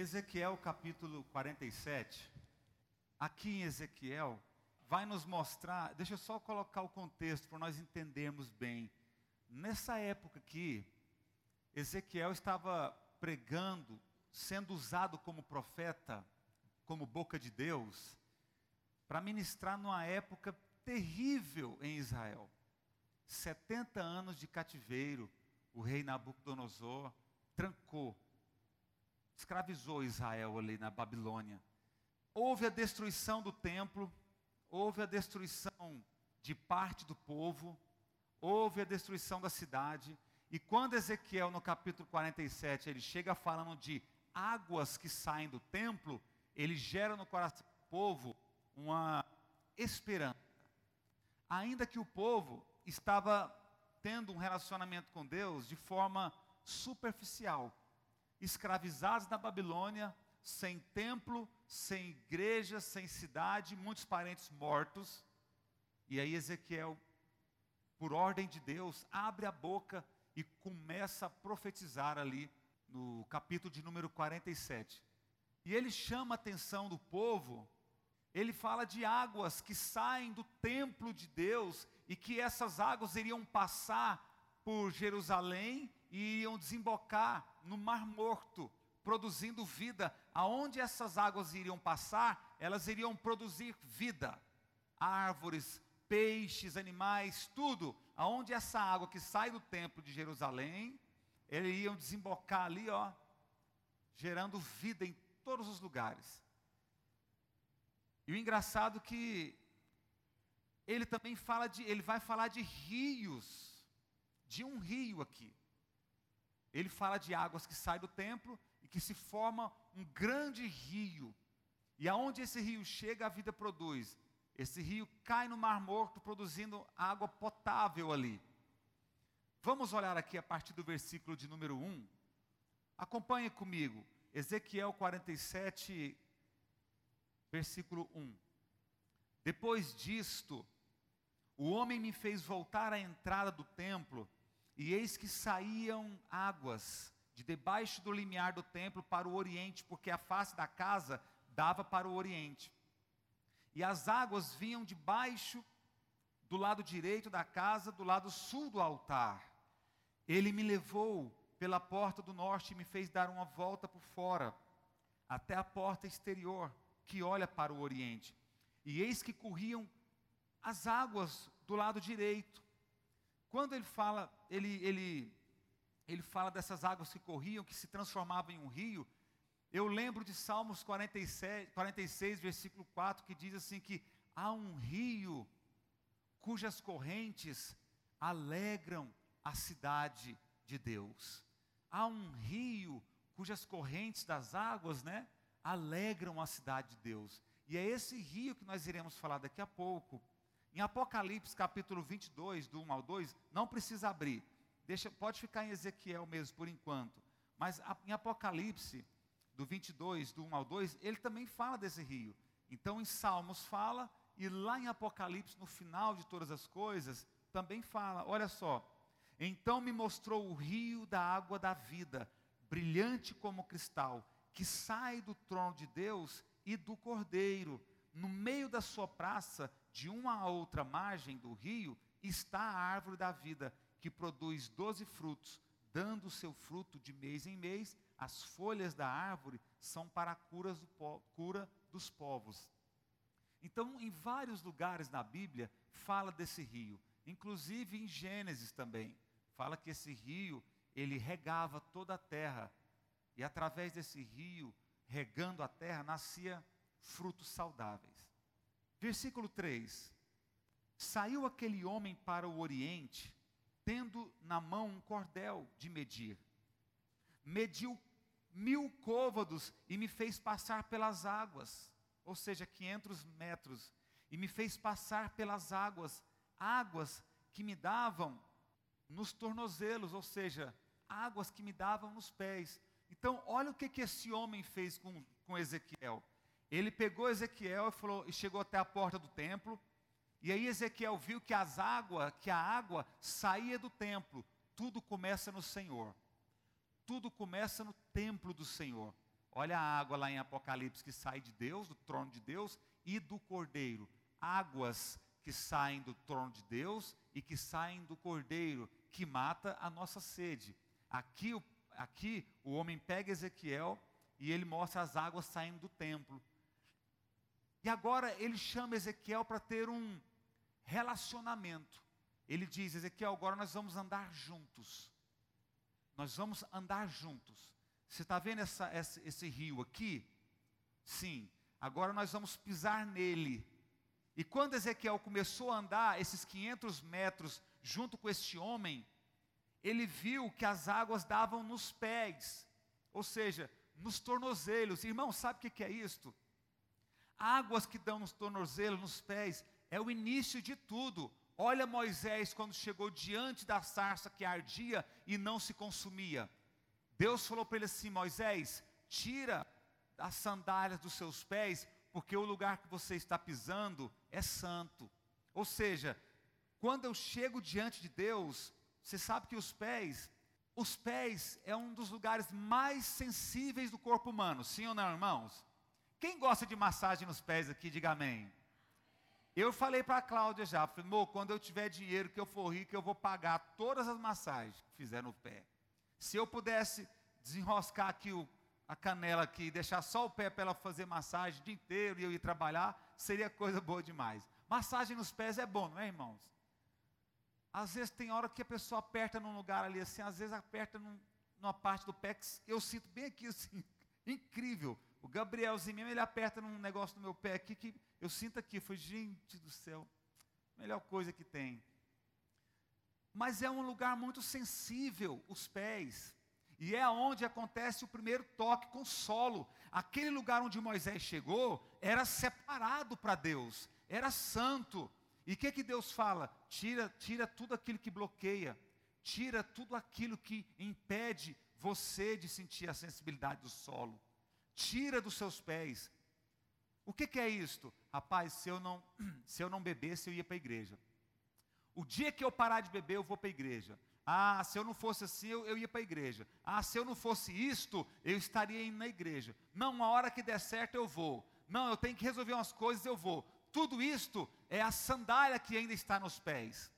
Ezequiel capítulo 47, aqui em Ezequiel, vai nos mostrar, deixa eu só colocar o contexto para nós entendermos bem. Nessa época aqui, Ezequiel estava pregando, sendo usado como profeta, como boca de Deus, para ministrar numa época terrível em Israel. 70 anos de cativeiro, o rei Nabucodonosor trancou escravizou Israel ali na Babilônia. Houve a destruição do templo, houve a destruição de parte do povo, houve a destruição da cidade. E quando Ezequiel, no capítulo 47, ele chega falando de águas que saem do templo, ele gera no coração do povo uma esperança. Ainda que o povo estava tendo um relacionamento com Deus de forma superficial, escravizados na Babilônia, sem templo, sem igreja, sem cidade, muitos parentes mortos. E aí Ezequiel, por ordem de Deus, abre a boca e começa a profetizar ali no capítulo de número 47. E ele chama a atenção do povo, ele fala de águas que saem do templo de Deus e que essas águas iriam passar por Jerusalém e iriam desembocar no Mar Morto, produzindo vida. Aonde essas águas iriam passar, elas iriam produzir vida. Árvores, peixes, animais, tudo. Aonde essa água que sai do templo de Jerusalém, eles iriam desembocar ali, ó, gerando vida em todos os lugares. E o engraçado é que ele também fala de, ele vai falar de rios, de um rio aqui. Ele fala de águas que saem do templo e que se forma um grande rio. E aonde esse rio chega, a vida produz. Esse rio cai no Mar Morto, produzindo água potável ali. Vamos olhar aqui a partir do versículo de número 1. Acompanhe comigo. Ezequiel 47, versículo 1. Depois disto, o homem me fez voltar à entrada do templo e eis que saíam águas de debaixo do limiar do templo para o oriente, porque a face da casa dava para o oriente. E as águas vinham debaixo do lado direito da casa, do lado sul do altar. Ele me levou pela porta do norte e me fez dar uma volta por fora, até a porta exterior, que olha para o oriente. E eis que corriam as águas do lado direito. Quando ele fala, ele, ele, ele fala dessas águas que corriam, que se transformavam em um rio, eu lembro de Salmos 47, 46, versículo 4, que diz assim que há um rio cujas correntes alegram a cidade de Deus. Há um rio cujas correntes das águas, né, alegram a cidade de Deus. E é esse rio que nós iremos falar daqui a pouco. Em Apocalipse capítulo 22, do 1 ao 2, não precisa abrir. Deixa, pode ficar em Ezequiel mesmo por enquanto. Mas em Apocalipse, do 22, do 1 ao 2, ele também fala desse rio. Então em Salmos fala, e lá em Apocalipse, no final de todas as coisas, também fala. Olha só. Então me mostrou o rio da água da vida, brilhante como cristal, que sai do trono de Deus e do Cordeiro. No meio da sua praça de uma a outra margem do rio está a árvore da vida, que produz doze frutos, dando o seu fruto de mês em mês. As folhas da árvore são para a cura, do cura dos povos. Então, em vários lugares na Bíblia, fala desse rio, inclusive em Gênesis também. Fala que esse rio, ele regava toda a terra, e através desse rio, regando a terra, nascia frutos saudáveis. Versículo 3: Saiu aquele homem para o oriente, tendo na mão um cordel de medir. Mediu mil côvados e me fez passar pelas águas, ou seja, 500 metros, e me fez passar pelas águas, águas que me davam nos tornozelos, ou seja, águas que me davam nos pés. Então, olha o que, que esse homem fez com, com Ezequiel. Ele pegou Ezequiel e, falou, e chegou até a porta do templo. E aí Ezequiel viu que as águas, que a água saía do templo. Tudo começa no Senhor. Tudo começa no templo do Senhor. Olha a água lá em Apocalipse que sai de Deus, do trono de Deus e do Cordeiro. Águas que saem do trono de Deus e que saem do Cordeiro, que mata a nossa sede. Aqui, aqui o homem pega Ezequiel e ele mostra as águas saindo do templo. E agora ele chama Ezequiel para ter um relacionamento. Ele diz: Ezequiel, agora nós vamos andar juntos. Nós vamos andar juntos. Você está vendo essa, esse, esse rio aqui? Sim. Agora nós vamos pisar nele. E quando Ezequiel começou a andar esses 500 metros junto com este homem, ele viu que as águas davam nos pés, ou seja, nos tornozelos. Irmão, sabe o que é isto? Águas que dão nos tornozelos, nos pés, é o início de tudo. Olha Moisés quando chegou diante da sarça que ardia e não se consumia. Deus falou para ele assim: Moisés, tira as sandálias dos seus pés, porque o lugar que você está pisando é santo. Ou seja, quando eu chego diante de Deus, você sabe que os pés, os pés é um dos lugares mais sensíveis do corpo humano, sim ou não, irmãos? Quem gosta de massagem nos pés aqui, diga amém. Eu falei para a Cláudia já, falei, amor, quando eu tiver dinheiro, que eu for rico, eu vou pagar todas as massagens que fizer no pé. Se eu pudesse desenroscar aqui o, a canela aqui e deixar só o pé para ela fazer massagem o dia inteiro e eu ir trabalhar, seria coisa boa demais. Massagem nos pés é bom, não é, irmãos? Às vezes tem hora que a pessoa aperta num lugar ali assim, às vezes aperta num, numa parte do pé que eu sinto bem aqui assim, incrível. O Gabrielzinho mesmo, ele aperta num negócio no meu pé aqui que eu sinto aqui, foi gente do céu, melhor coisa que tem mas é um lugar muito sensível, os pés. E é onde acontece o primeiro toque com solo. Aquele lugar onde Moisés chegou era separado para Deus, era santo. E o que, que Deus fala? Tira, tira tudo aquilo que bloqueia, tira tudo aquilo que impede você de sentir a sensibilidade do solo. Tira dos seus pés. O que, que é isto? Rapaz, se eu não, se eu não bebesse, eu ia para a igreja. O dia que eu parar de beber, eu vou para a igreja. Ah, se eu não fosse assim, eu, eu ia para a igreja. Ah, se eu não fosse isto, eu estaria indo na igreja. Não, uma hora que der certo, eu vou. Não, eu tenho que resolver umas coisas, eu vou. Tudo isto é a sandália que ainda está nos pés.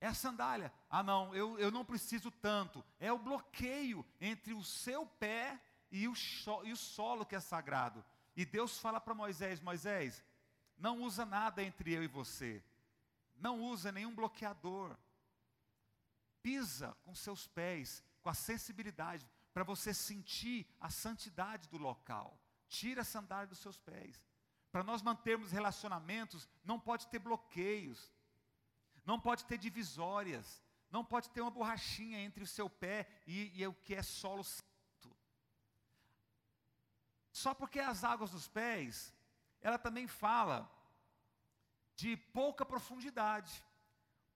É a sandália. Ah, não, eu, eu não preciso tanto. É o bloqueio entre o seu pé e o, e o solo que é sagrado. E Deus fala para Moisés: Moisés, não usa nada entre eu e você. Não usa nenhum bloqueador. Pisa com seus pés, com a sensibilidade, para você sentir a santidade do local. Tira a sandália dos seus pés. Para nós mantermos relacionamentos, não pode ter bloqueios, não pode ter divisórias, não pode ter uma borrachinha entre o seu pé e, e o que é solo. Só porque as águas dos pés, ela também fala de pouca profundidade,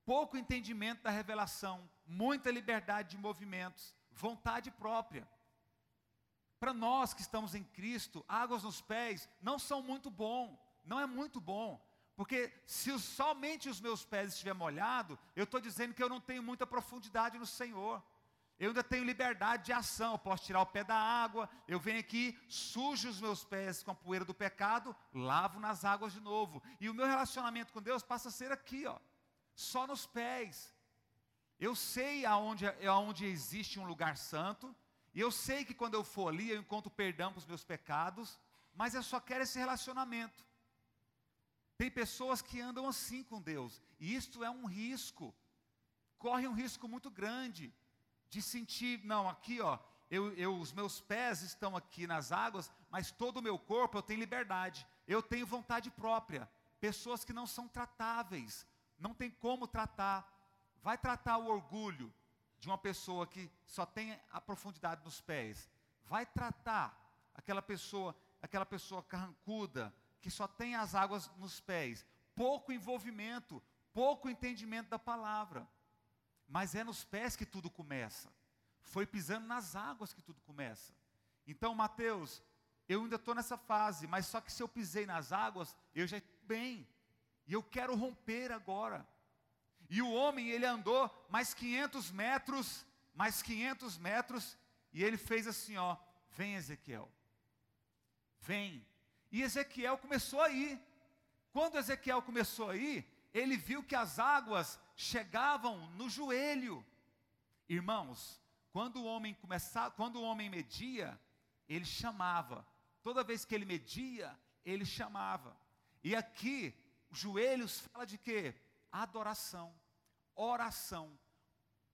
pouco entendimento da revelação, muita liberdade de movimentos, vontade própria. Para nós que estamos em Cristo, águas nos pés não são muito bom, não é muito bom. Porque se somente os meus pés estiverem molhados, eu estou dizendo que eu não tenho muita profundidade no Senhor. Eu ainda tenho liberdade de ação, eu posso tirar o pé da água, eu venho aqui, sujo os meus pés com a poeira do pecado, lavo nas águas de novo. E o meu relacionamento com Deus passa a ser aqui, ó, só nos pés. Eu sei aonde, aonde existe um lugar santo, e eu sei que quando eu for ali, eu encontro perdão para os meus pecados, mas eu só quero esse relacionamento. Tem pessoas que andam assim com Deus, e isto é um risco, corre um risco muito grande de sentir, não, aqui ó, eu, eu, os meus pés estão aqui nas águas, mas todo o meu corpo eu tenho liberdade, eu tenho vontade própria. Pessoas que não são tratáveis, não tem como tratar. Vai tratar o orgulho de uma pessoa que só tem a profundidade nos pés. Vai tratar aquela pessoa, aquela pessoa carrancuda que só tem as águas nos pés. Pouco envolvimento, pouco entendimento da palavra. Mas é nos pés que tudo começa. Foi pisando nas águas que tudo começa. Então, Mateus, eu ainda estou nessa fase, mas só que se eu pisei nas águas, eu já estou bem. E eu quero romper agora. E o homem, ele andou mais 500 metros, mais 500 metros, e ele fez assim, ó, Vem, Ezequiel. Vem. E Ezequiel começou a ir. Quando Ezequiel começou a ir, ele viu que as águas chegavam no joelho. Irmãos, quando o homem começava, quando o homem media, ele chamava. Toda vez que ele media, ele chamava. E aqui, joelhos fala de quê? Adoração, oração,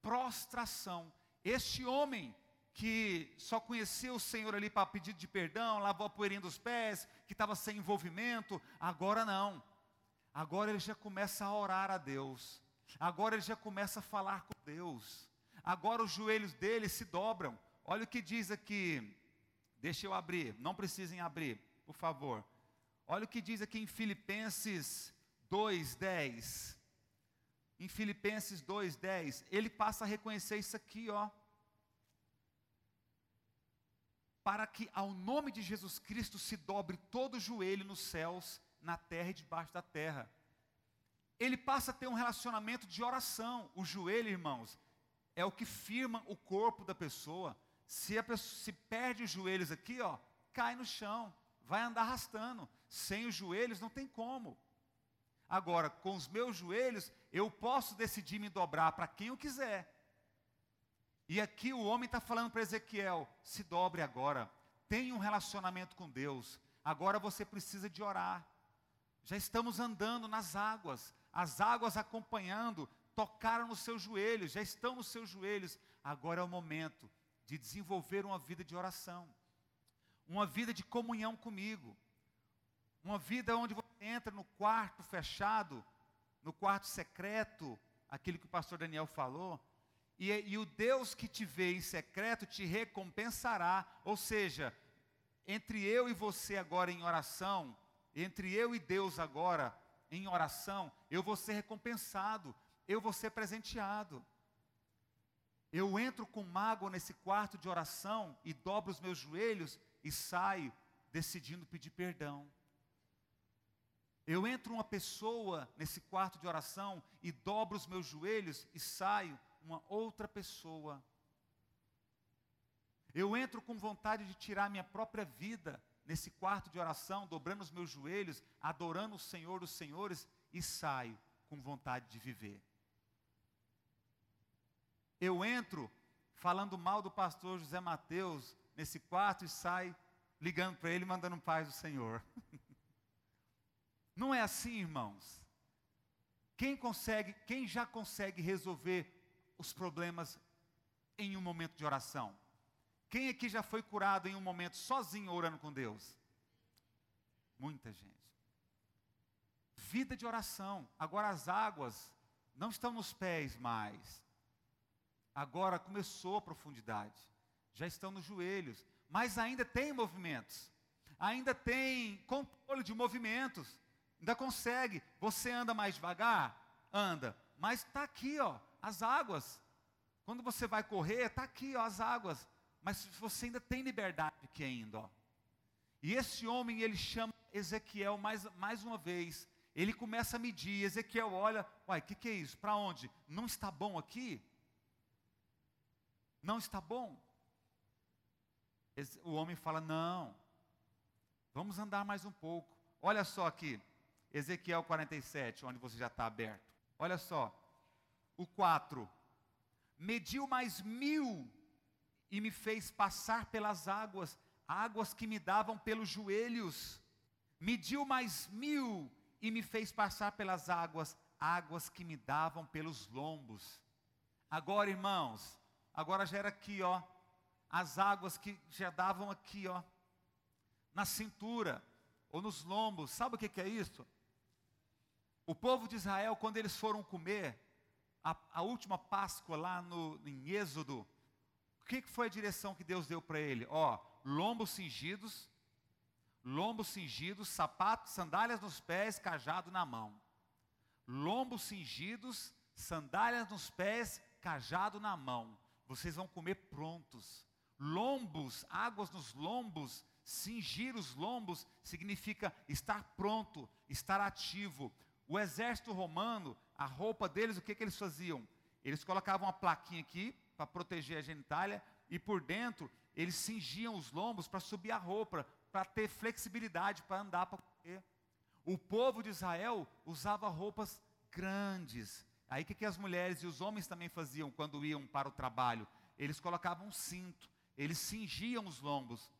prostração. Este homem que só conhecia o Senhor ali para pedir de perdão, lavou a poeirinha dos pés, que estava sem envolvimento, agora não. Agora ele já começa a orar a Deus. Agora ele já começa a falar com Deus. Agora os joelhos dele se dobram. Olha o que diz aqui. Deixa eu abrir, não precisem abrir, por favor. Olha o que diz aqui em Filipenses 2:10. Em Filipenses 2:10, ele passa a reconhecer isso aqui, ó. Para que ao nome de Jesus Cristo se dobre todo o joelho nos céus, na terra e debaixo da terra. Ele passa a ter um relacionamento de oração. O joelho, irmãos, é o que firma o corpo da pessoa. Se a pessoa se perde os joelhos aqui, ó, cai no chão, vai andar arrastando. Sem os joelhos não tem como. Agora, com os meus joelhos, eu posso decidir me dobrar para quem eu quiser. E aqui o homem está falando para Ezequiel: se dobre agora, tenha um relacionamento com Deus. Agora você precisa de orar. Já estamos andando nas águas, as águas acompanhando, tocaram nos seus joelhos, já estão nos seus joelhos. Agora é o momento de desenvolver uma vida de oração, uma vida de comunhão comigo, uma vida onde você entra no quarto fechado, no quarto secreto, aquilo que o pastor Daniel falou, e, e, o Deus que te vê em secreto te recompensará. Ou seja, entre eu e você agora em oração, entre eu e Deus agora em oração, eu vou ser recompensado, eu vou ser presenteado. Eu entro com mágoa nesse quarto de oração e dobro os meus joelhos e saio decidindo pedir perdão. Eu entro uma pessoa nesse quarto de oração e dobro os meus joelhos e saio uma outra pessoa. Eu entro com vontade de tirar minha própria vida nesse quarto de oração, dobrando os meus joelhos, adorando o Senhor dos Senhores e saio com vontade de viver. Eu entro falando mal do pastor José Mateus nesse quarto e saio ligando para ele mandando paz do Senhor. Não é assim, irmãos. Quem consegue, quem já consegue resolver os problemas em um momento de oração? Quem aqui já foi curado em um momento sozinho orando com Deus? Muita gente. Vida de oração. Agora as águas não estão nos pés mais. Agora começou a profundidade. Já estão nos joelhos. Mas ainda tem movimentos. Ainda tem controle de movimentos. Ainda consegue. Você anda mais devagar? Anda. Mas está aqui, ó, as águas. Quando você vai correr, está aqui, ó, as águas mas você ainda tem liberdade aqui ainda. Ó. E esse homem, ele chama Ezequiel mais, mais uma vez. Ele começa a medir. Ezequiel olha, uai, o que, que é isso? Para onde? Não está bom aqui? Não está bom? O homem fala, não. Vamos andar mais um pouco. Olha só aqui, Ezequiel 47, onde você já está aberto. Olha só, o 4. Mediu mais mil e me fez passar pelas águas, águas que me davam pelos joelhos. Mediu mais mil e me fez passar pelas águas, águas que me davam pelos lombos. Agora, irmãos, agora já era aqui, ó, as águas que já davam aqui, ó, na cintura ou nos lombos. Sabe o que, que é isso? O povo de Israel, quando eles foram comer a, a última Páscoa lá no, em Êxodo, o que foi a direção que Deus deu para ele? Ó, lombos cingidos, lombos cingidos, sapatos, sandálias nos pés, cajado na mão. Lombos cingidos, sandálias nos pés, cajado na mão. Vocês vão comer prontos. Lombos, águas nos lombos, cingir os lombos significa estar pronto, estar ativo. O exército romano, a roupa deles, o que, que eles faziam? Eles colocavam uma plaquinha aqui, para proteger a genitália, e por dentro eles cingiam os lombos para subir a roupa, para ter flexibilidade, para andar, para correr. O povo de Israel usava roupas grandes. Aí o que, que as mulheres e os homens também faziam quando iam para o trabalho? Eles colocavam um cinto, eles cingiam os lombos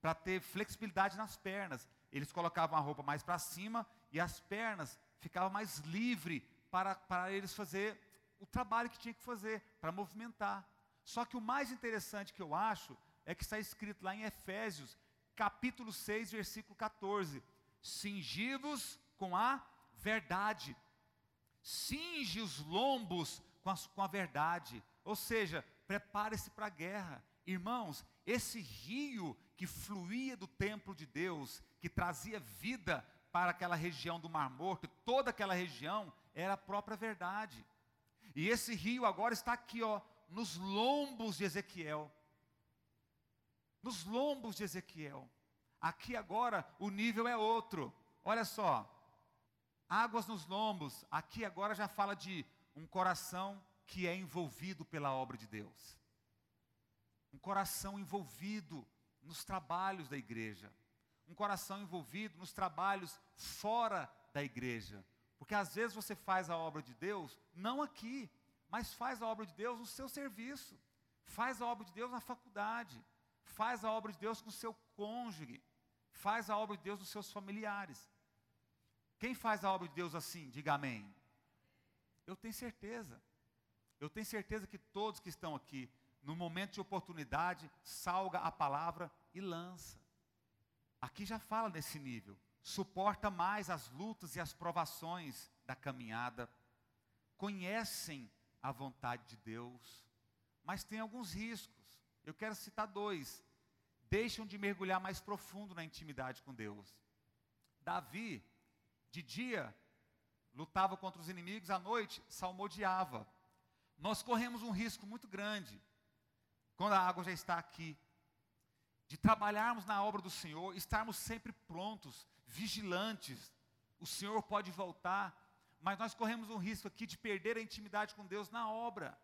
para ter flexibilidade nas pernas. Eles colocavam a roupa mais para cima e as pernas ficavam mais livre para, para eles fazer o trabalho que tinha que fazer, para movimentar. Só que o mais interessante que eu acho é que está escrito lá em Efésios, capítulo 6, versículo 14: Cingivos com a verdade. Cinge os lombos com a, com a verdade. Ou seja, prepare-se para a guerra. Irmãos, esse rio que fluía do templo de Deus, que trazia vida para aquela região do Mar Morto, toda aquela região era a própria verdade. E esse rio agora está aqui, ó, nos lombos de Ezequiel. Nos lombos de Ezequiel. Aqui agora o nível é outro. Olha só. Águas nos lombos. Aqui agora já fala de um coração que é envolvido pela obra de Deus. Um coração envolvido nos trabalhos da igreja. Um coração envolvido nos trabalhos fora da igreja. Porque às vezes você faz a obra de Deus, não aqui, mas faz a obra de Deus no seu serviço. Faz a obra de Deus na faculdade. Faz a obra de Deus com o seu cônjuge. Faz a obra de Deus nos seus familiares. Quem faz a obra de Deus assim? Diga amém. Eu tenho certeza. Eu tenho certeza que todos que estão aqui, no momento de oportunidade, salga a palavra e lança. Aqui já fala nesse nível. Suporta mais as lutas e as provações da caminhada. Conhecem a vontade de Deus, mas tem alguns riscos. Eu quero citar dois. Deixam de mergulhar mais profundo na intimidade com Deus. Davi, de dia, lutava contra os inimigos, à noite, salmodiava. Nós corremos um risco muito grande quando a água já está aqui, de trabalharmos na obra do Senhor, estarmos sempre prontos, vigilantes. O Senhor pode voltar, mas nós corremos um risco aqui de perder a intimidade com Deus na obra.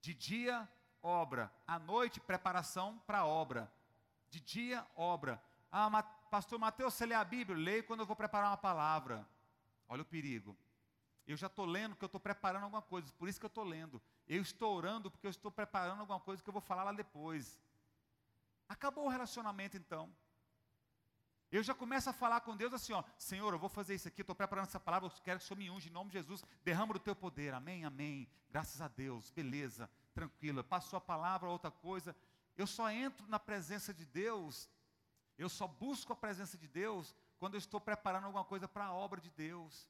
De dia, obra. À noite, preparação para a obra. De dia, obra. Ah, pastor Mateus, você lê a Bíblia? Leio quando eu vou preparar uma palavra. Olha o perigo. Eu já estou lendo porque eu estou preparando alguma coisa, por isso que eu estou lendo. Eu estou orando porque eu estou preparando alguma coisa que eu vou falar lá depois. Acabou o relacionamento então. Eu já começo a falar com Deus assim, ó, Senhor, eu vou fazer isso aqui, estou preparando essa palavra, eu quero que o Senhor me unge em nome de Jesus, derrama do teu poder, amém, amém, graças a Deus, beleza, tranquila, passou a palavra, outra coisa, eu só entro na presença de Deus, eu só busco a presença de Deus quando eu estou preparando alguma coisa para a obra de Deus,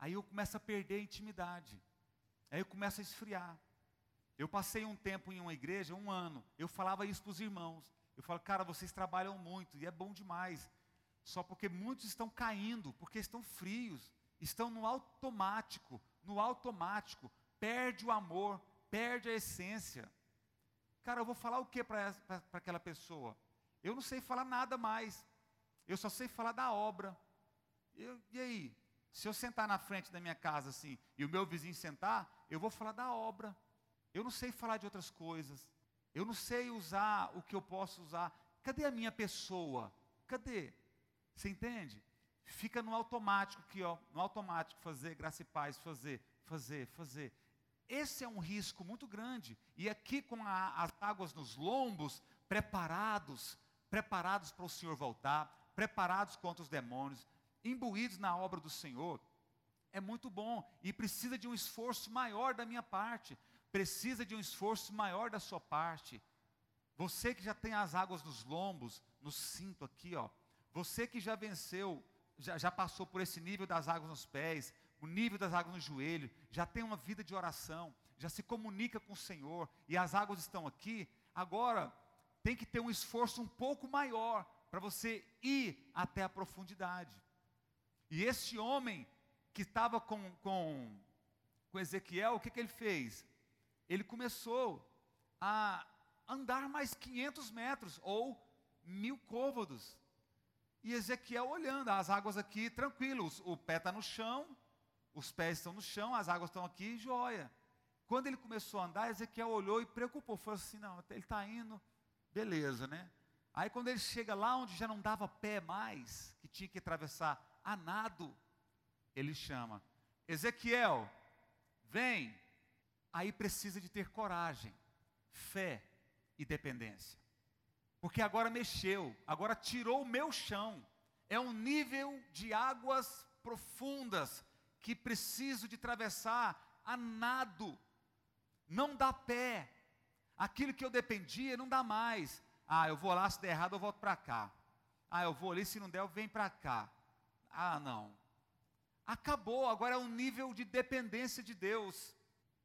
aí eu começo a perder a intimidade, aí eu começo a esfriar, eu passei um tempo em uma igreja, um ano, eu falava isso para os irmãos, eu falo, cara, vocês trabalham muito e é bom demais. Só porque muitos estão caindo, porque estão frios, estão no automático, no automático, perde o amor, perde a essência. Cara, eu vou falar o que para aquela pessoa? Eu não sei falar nada mais. Eu só sei falar da obra. Eu, e aí? Se eu sentar na frente da minha casa assim, e o meu vizinho sentar, eu vou falar da obra. Eu não sei falar de outras coisas. Eu não sei usar o que eu posso usar. Cadê a minha pessoa? Cadê? Você entende? Fica no automático aqui, ó, no automático, fazer graça e paz, fazer, fazer, fazer. Esse é um risco muito grande. E aqui com a, as águas nos lombos, preparados, preparados para o Senhor voltar, preparados contra os demônios, imbuídos na obra do Senhor, é muito bom e precisa de um esforço maior da minha parte precisa de um esforço maior da sua parte. Você que já tem as águas nos lombos, no cinto aqui, ó. Você que já venceu, já, já passou por esse nível das águas nos pés, o nível das águas no joelho, já tem uma vida de oração, já se comunica com o Senhor e as águas estão aqui. Agora, tem que ter um esforço um pouco maior para você ir até a profundidade. E esse homem que estava com, com, com Ezequiel, o que, que ele fez? Ele começou a andar mais 500 metros, ou mil côvados. E Ezequiel olhando, as águas aqui tranquilos, o pé está no chão, os pés estão no chão, as águas estão aqui, joia. Quando ele começou a andar, Ezequiel olhou e preocupou, falou assim, não, ele está indo, Beleza, né? Aí quando ele chega lá onde já não dava pé mais, que tinha que atravessar a nado, ele chama: Ezequiel, vem. Aí precisa de ter coragem, fé e dependência. Porque agora mexeu, agora tirou o meu chão. É um nível de águas profundas que preciso de atravessar a nado. Não dá pé. Aquilo que eu dependia não dá mais. Ah, eu vou lá, se der errado eu volto para cá. Ah, eu vou ali, se não der eu venho para cá. Ah, não. Acabou, agora é um nível de dependência de Deus.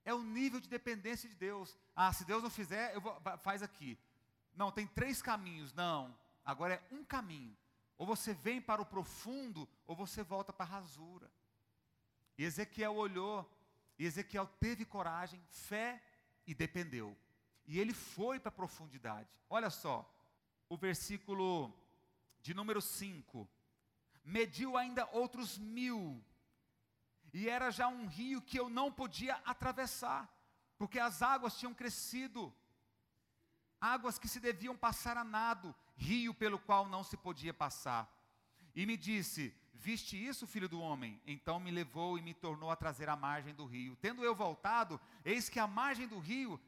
É o nível de dependência de Deus. Ah, se Deus não fizer, eu vou, faz aqui. Não, tem três caminhos. Não, agora é um caminho. Ou você vem para o profundo, ou você volta para a rasura. E Ezequiel olhou, e Ezequiel teve coragem, fé e dependeu. E ele foi para a profundidade. Olha só, o versículo de número 5. Mediu ainda outros mil, e era já um rio que eu não podia atravessar, porque as águas tinham crescido, águas que se deviam passar a nado, rio pelo qual não se podia passar. E me disse: Viste isso, filho do homem? Então me levou e me tornou a trazer à margem do rio. Tendo eu voltado, eis que a margem do rio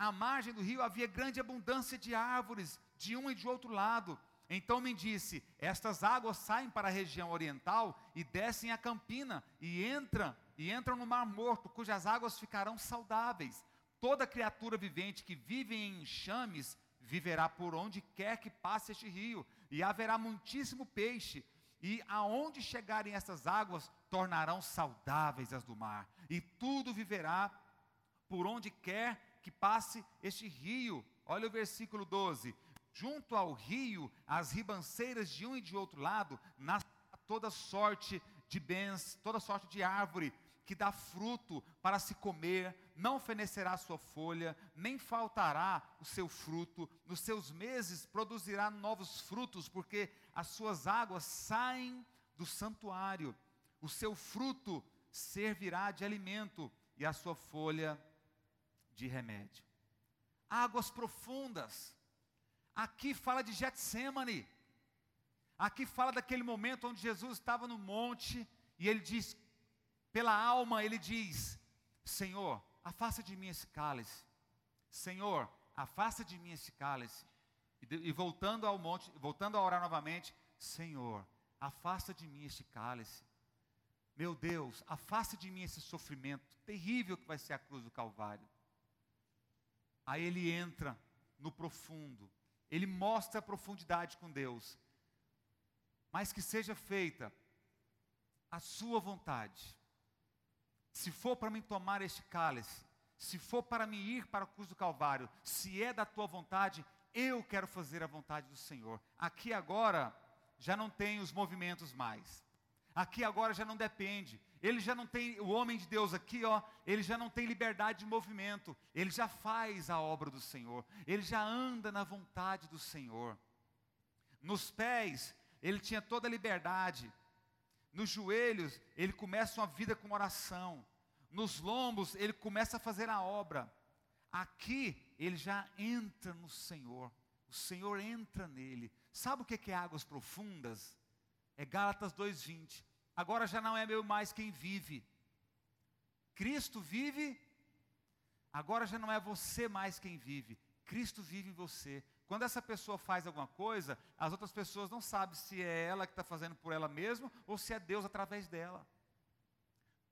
à margem do rio havia grande abundância de árvores, de um e de outro lado. Então me disse: Estas águas saem para a região oriental e descem a campina e entram e entram no Mar Morto, cujas águas ficarão saudáveis. Toda criatura vivente que vive em enxames viverá por onde quer que passe este rio, e haverá muitíssimo peixe. E aonde chegarem essas águas, tornarão saudáveis as do mar, e tudo viverá por onde quer que passe este rio. Olha o versículo 12. Junto ao rio, as ribanceiras de um e de outro lado, nasce toda sorte de bens, toda sorte de árvore que dá fruto para se comer, não fenecerá sua folha, nem faltará o seu fruto, nos seus meses produzirá novos frutos, porque as suas águas saem do santuário, o seu fruto servirá de alimento e a sua folha de remédio. Águas profundas. Aqui fala de Getsemane. Aqui fala daquele momento onde Jesus estava no monte e ele diz, pela alma, ele diz: Senhor, afasta de mim esse cálice. Senhor, afasta de mim esse cálice. E, e voltando ao monte, voltando a orar novamente, Senhor, afasta de mim este cálice. Meu Deus, afasta de mim esse sofrimento terrível que vai ser a cruz do Calvário. Aí ele entra no profundo, ele mostra a profundidade com Deus, mas que seja feita a sua vontade. Se for para mim tomar este cálice, se for para mim ir para a cruz do Calvário, se é da tua vontade, eu quero fazer a vontade do Senhor. Aqui agora já não tem os movimentos mais. Aqui agora já não depende. Ele já não tem, o homem de Deus aqui, ó, ele já não tem liberdade de movimento. Ele já faz a obra do Senhor. Ele já anda na vontade do Senhor. Nos pés, ele tinha toda a liberdade. Nos joelhos, ele começa uma vida com oração. Nos lombos, ele começa a fazer a obra. Aqui, ele já entra no Senhor. O Senhor entra nele. Sabe o que é águas profundas? É Gálatas 2:20. Agora já não é meu mais quem vive. Cristo vive. Agora já não é você mais quem vive. Cristo vive em você. Quando essa pessoa faz alguma coisa, as outras pessoas não sabem se é ela que está fazendo por ela mesma ou se é Deus através dela.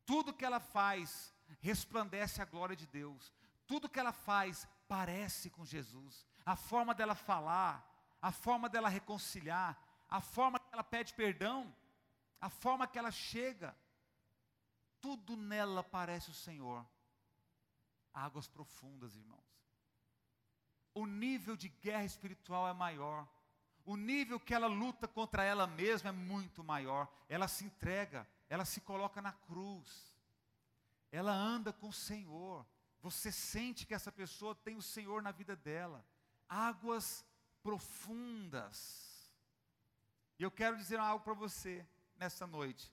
Tudo que ela faz resplandece a glória de Deus. Tudo que ela faz parece com Jesus. A forma dela falar, a forma dela reconciliar, a forma que ela pede perdão, a forma que ela chega, tudo nela parece o Senhor. Águas profundas, irmãos. O nível de guerra espiritual é maior. O nível que ela luta contra ela mesma é muito maior. Ela se entrega, ela se coloca na cruz. Ela anda com o Senhor. Você sente que essa pessoa tem o Senhor na vida dela. Águas profundas. E eu quero dizer algo para você nessa noite.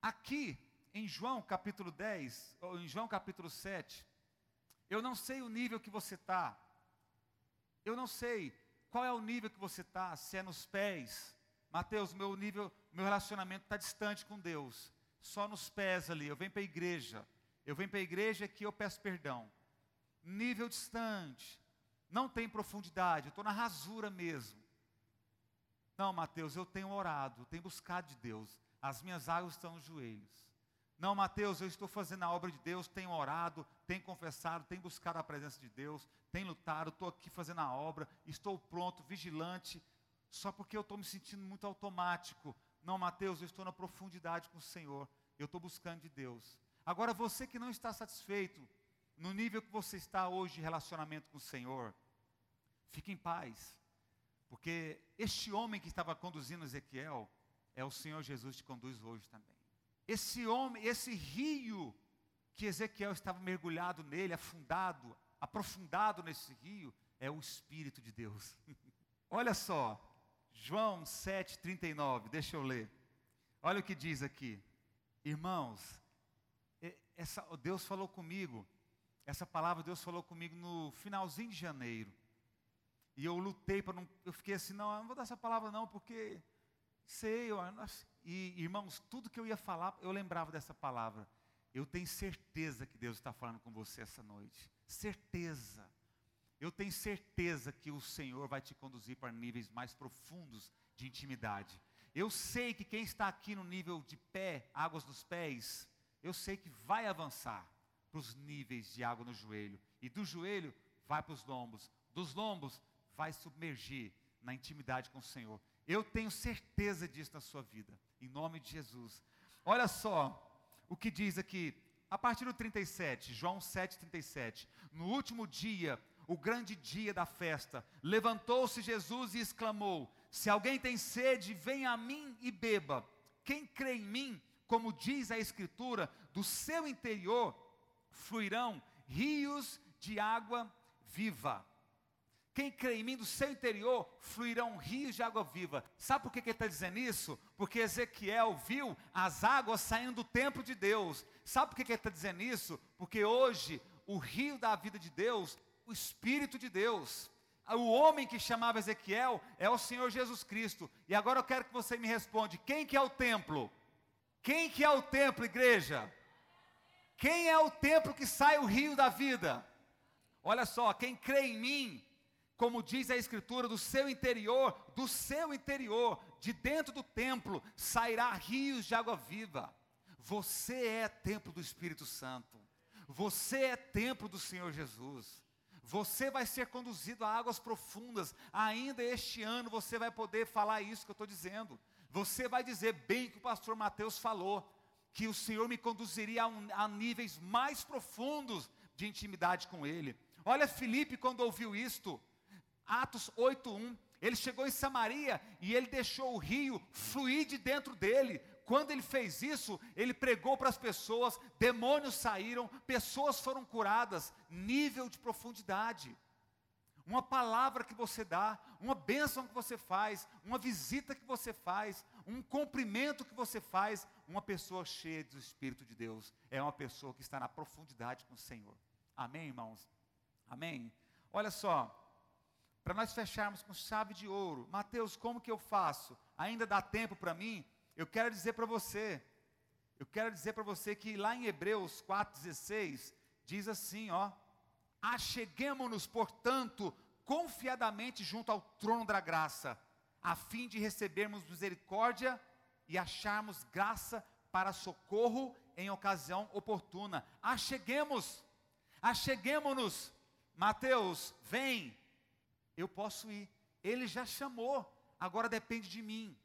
Aqui, em João capítulo 10, ou em João capítulo 7, eu não sei o nível que você está, Eu não sei qual é o nível que você está, se é nos pés. Mateus, meu nível, meu relacionamento está distante com Deus. Só nos pés ali. Eu venho para a igreja. Eu venho para a igreja que eu peço perdão. Nível distante. Não tem profundidade. Eu estou na rasura mesmo. Não, Mateus, eu tenho orado, tenho buscado de Deus. As minhas águas estão nos joelhos. Não, Mateus, eu estou fazendo a obra de Deus, tenho orado, tenho confessado, tenho buscado a presença de Deus, tenho lutado, estou aqui fazendo a obra, estou pronto, vigilante, só porque eu estou me sentindo muito automático. Não, Mateus, eu estou na profundidade com o Senhor, eu estou buscando de Deus. Agora, você que não está satisfeito no nível que você está hoje de relacionamento com o Senhor, fique em paz, porque este homem que estava conduzindo Ezequiel, é o Senhor Jesus que conduz hoje também. Esse homem, esse rio que Ezequiel estava mergulhado nele, afundado, aprofundado nesse rio, é o Espírito de Deus. Olha só, João 7,39, deixa eu ler. Olha o que diz aqui. Irmãos, essa, Deus falou comigo, essa palavra Deus falou comigo no finalzinho de janeiro. E eu lutei para não. Eu fiquei assim, não, eu não vou dar essa palavra não, porque sei, eu, e irmãos, tudo que eu ia falar, eu lembrava dessa palavra. Eu tenho certeza que Deus está falando com você essa noite. Certeza. Eu tenho certeza que o Senhor vai te conduzir para níveis mais profundos de intimidade. Eu sei que quem está aqui no nível de pé, águas dos pés, eu sei que vai avançar para os níveis de água no joelho. E do joelho vai para os lombos. Dos lombos vai submergir na intimidade com o Senhor. Eu tenho certeza disso na sua vida, em nome de Jesus. Olha só o que diz aqui, a partir do 37, João 7, 37. No último dia, o grande dia da festa, levantou-se Jesus e exclamou: Se alguém tem sede, venha a mim e beba. Quem crê em mim, como diz a Escritura, do seu interior fluirão rios de água viva. Quem crê em mim, do seu interior fluirão rios de água viva. Sabe por que, que ele está dizendo isso? Porque Ezequiel viu as águas saindo do templo de Deus. Sabe por que, que ele está dizendo isso? Porque hoje o rio da vida de Deus, o Espírito de Deus, o homem que chamava Ezequiel é o Senhor Jesus Cristo. E agora eu quero que você me responda: quem que é o templo? Quem que é o templo, igreja? Quem é o templo que sai o rio da vida? Olha só, quem crê em mim, como diz a Escritura, do seu interior, do seu interior, de dentro do templo, sairá rios de água viva. Você é templo do Espírito Santo. Você é templo do Senhor Jesus. Você vai ser conduzido a águas profundas. Ainda este ano você vai poder falar isso que eu estou dizendo. Você vai dizer bem que o pastor Mateus falou, que o Senhor me conduziria a, um, a níveis mais profundos de intimidade com Ele. Olha, Felipe, quando ouviu isto, Atos 8:1. Ele chegou em Samaria e ele deixou o rio fluir de dentro dele. Quando ele fez isso, ele pregou para as pessoas, demônios saíram, pessoas foram curadas, nível de profundidade. Uma palavra que você dá, uma bênção que você faz, uma visita que você faz, um cumprimento que você faz, uma pessoa cheia do Espírito de Deus é uma pessoa que está na profundidade com o Senhor. Amém, irmãos? Amém? Olha só, para nós fecharmos com chave de ouro. Mateus, como que eu faço? Ainda dá tempo para mim? Eu quero dizer para você, eu quero dizer para você que lá em Hebreus 4,16, diz assim, ó. Acheguemos-nos, portanto, confiadamente junto ao trono da graça, a fim de recebermos misericórdia e acharmos graça para socorro em ocasião oportuna. Acheguemos, acheguemos-nos. Mateus, vem, eu posso ir. Ele já chamou, agora depende de mim.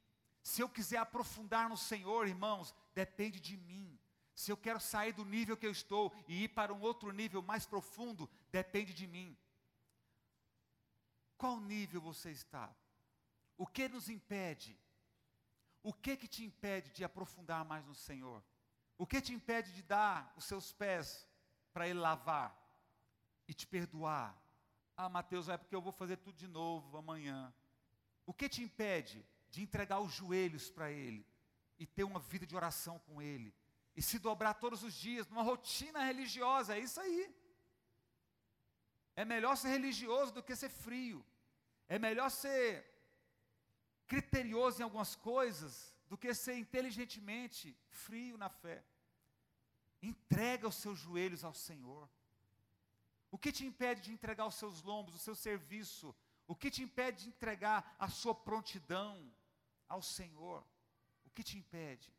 Se eu quiser aprofundar no Senhor, irmãos, depende de mim. Se eu quero sair do nível que eu estou e ir para um outro nível mais profundo, depende de mim. Qual nível você está? O que nos impede? O que que te impede de aprofundar mais no Senhor? O que te impede de dar os seus pés para Ele lavar e te perdoar ah, Mateus, é porque eu vou fazer tudo de novo amanhã. O que te impede de entregar os joelhos para Ele e ter uma vida de oração com Ele? E se dobrar todos os dias numa rotina religiosa, é isso aí. É melhor ser religioso do que ser frio. É melhor ser criterioso em algumas coisas do que ser inteligentemente frio na fé. Entrega os seus joelhos ao Senhor. O que te impede de entregar os seus lombos, o seu serviço? O que te impede de entregar a sua prontidão ao Senhor? O que te impede?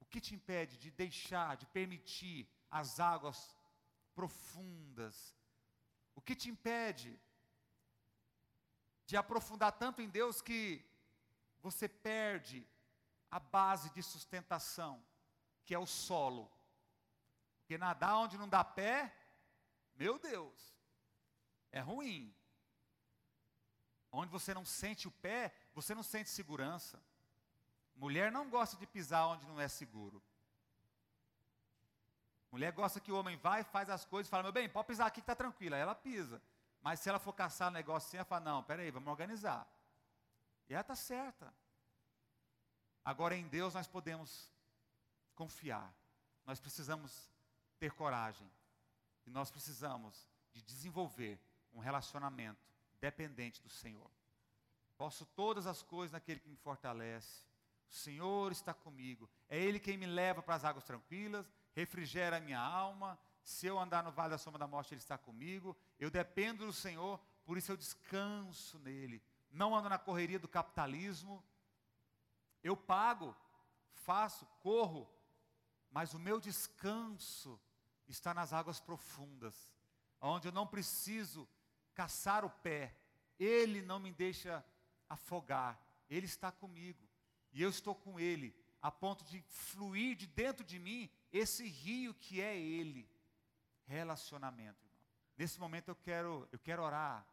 O que te impede de deixar, de permitir as águas profundas? O que te impede de aprofundar tanto em Deus que você perde a base de sustentação, que é o solo? Porque nadar onde não dá pé, meu Deus, é ruim. Onde você não sente o pé, você não sente segurança. Mulher não gosta de pisar onde não é seguro. Mulher gosta que o homem vai, faz as coisas, fala, meu bem, pode pisar aqui que está tranquila. Ela pisa. Mas se ela for caçar o negócio assim, ela fala, não, peraí, vamos organizar. E ela está certa. Agora em Deus nós podemos confiar. Nós precisamos ter coragem. E nós precisamos de desenvolver um relacionamento dependente do Senhor. Posso todas as coisas naquele que me fortalece. O Senhor está comigo. É Ele quem me leva para as águas tranquilas, refrigera a minha alma. Se eu andar no vale da sombra da morte, Ele está comigo. Eu dependo do Senhor, por isso eu descanso nele. Não ando na correria do capitalismo. Eu pago, faço, corro, mas o meu descanso está nas águas profundas, onde eu não preciso caçar o pé, Ele não me deixa afogar, Ele está comigo, e eu estou com Ele, a ponto de fluir de dentro de mim esse rio que é Ele. Relacionamento, irmão. Nesse momento eu quero, eu quero orar